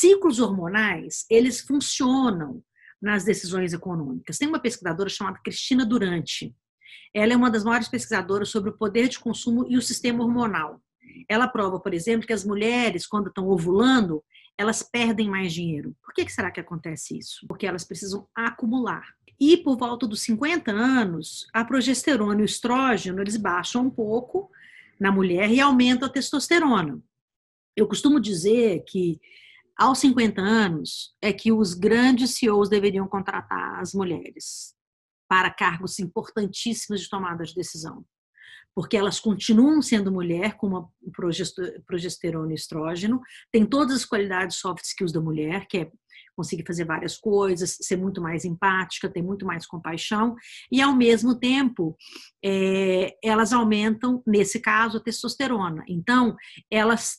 ciclos hormonais, eles funcionam nas decisões econômicas. Tem uma pesquisadora chamada Cristina Durante. Ela é uma das maiores pesquisadoras sobre o poder de consumo e o sistema hormonal. Ela prova, por exemplo, que as mulheres, quando estão ovulando, elas perdem mais dinheiro. Por que será que acontece isso? Porque elas precisam acumular. E por volta dos 50 anos, a progesterona e o estrógeno, eles baixam um pouco na mulher e aumentam a testosterona. Eu costumo dizer que aos 50 anos é que os grandes CEOs deveriam contratar as mulheres para cargos importantíssimos de tomada de decisão. Porque elas continuam sendo mulher, com uma progesterona e estrógeno, tem todas as qualidades soft skills da mulher, que é conseguir fazer várias coisas, ser muito mais empática, ter muito mais compaixão, e ao mesmo tempo é, elas aumentam, nesse caso, a testosterona. Então, elas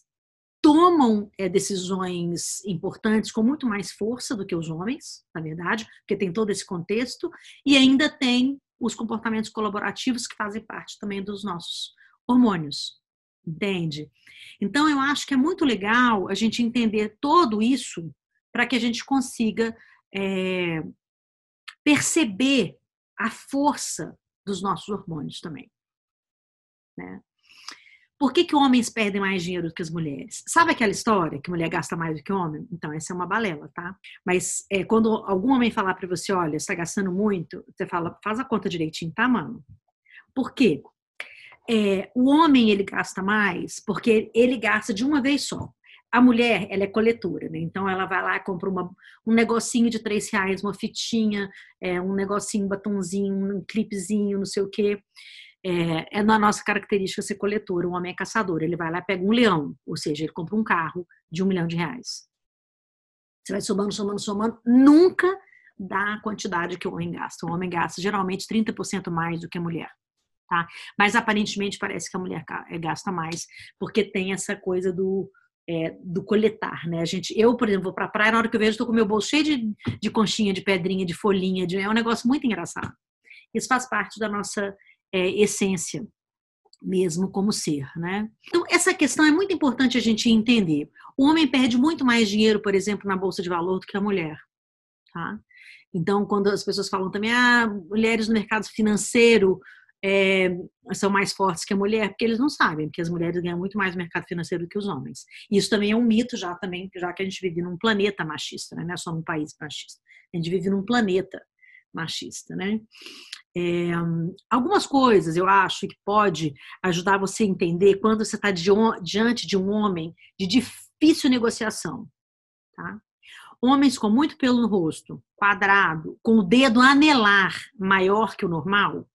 tomam é, decisões importantes com muito mais força do que os homens, na verdade, porque tem todo esse contexto, e ainda tem os comportamentos colaborativos que fazem parte também dos nossos hormônios, entende? Então, eu acho que é muito legal a gente entender todo isso para que a gente consiga é, perceber a força dos nossos hormônios também. Né? Por que, que homens perdem mais dinheiro do que as mulheres? Sabe aquela história que mulher gasta mais do que homem? Então, essa é uma balela, tá? Mas é, quando algum homem falar para você, olha, está gastando muito, você fala, faz a conta direitinho, tá, mano? Por quê? É, o homem, ele gasta mais porque ele gasta de uma vez só. A mulher, ela é coletora, né? Então, ela vai lá compra uma, um negocinho de três reais, uma fitinha, é, um negocinho, um batonzinho, um clipezinho, não sei o quê. É, é na nossa característica ser coletor, o homem é caçador. Ele vai lá pega um leão, ou seja, ele compra um carro de um milhão de reais. Você vai somando, somando, somando, nunca dá a quantidade que o homem gasta. O homem gasta geralmente 30% mais do que a mulher. Tá? Mas aparentemente parece que a mulher é, gasta mais, porque tem essa coisa do, é, do coletar, né? A gente, eu, por exemplo, vou pra praia, na hora que eu vejo, estou com meu bolso cheio de, de conchinha, de pedrinha, de folhinha, de, é um negócio muito engraçado. Isso faz parte da nossa é, essência mesmo como ser, né? Então essa questão é muito importante a gente entender. O homem perde muito mais dinheiro, por exemplo, na bolsa de valor do que a mulher, tá? Então quando as pessoas falam também, ah, mulheres no mercado financeiro é, são mais fortes que a mulher, porque eles não sabem, porque as mulheres ganham muito mais no mercado financeiro do que os homens. Isso também é um mito já também, já que a gente vive num planeta machista, né? não é só num país machista. A gente vive num planeta machista, né? É, algumas coisas eu acho que pode ajudar você a entender quando você está diante de um homem de difícil negociação, tá? Homens com muito pelo no rosto, quadrado, com o dedo anelar maior que o normal,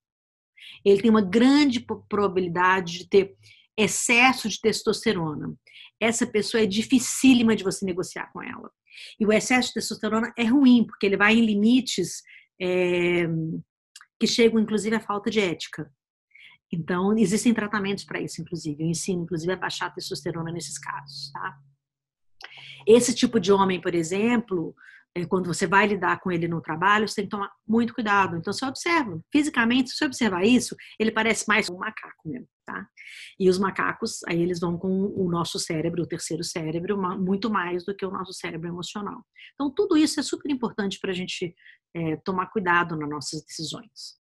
ele tem uma grande probabilidade de ter excesso de testosterona. Essa pessoa é dificílima de você negociar com ela. E o excesso de testosterona é ruim, porque ele vai em limites é, que chegam, inclusive, à falta de ética. Então, existem tratamentos para isso, inclusive. Eu ensino, inclusive, a baixar a testosterona nesses casos, tá? Esse tipo de homem, por exemplo, é, quando você vai lidar com ele no trabalho, você tem que tomar muito cuidado. Então, você observa, fisicamente, se você observar isso, ele parece mais um macaco mesmo, tá? E os macacos, aí eles vão com o nosso cérebro, o terceiro cérebro, muito mais do que o nosso cérebro emocional. Então, tudo isso é super importante para a gente é, tomar cuidado nas nossas decisões.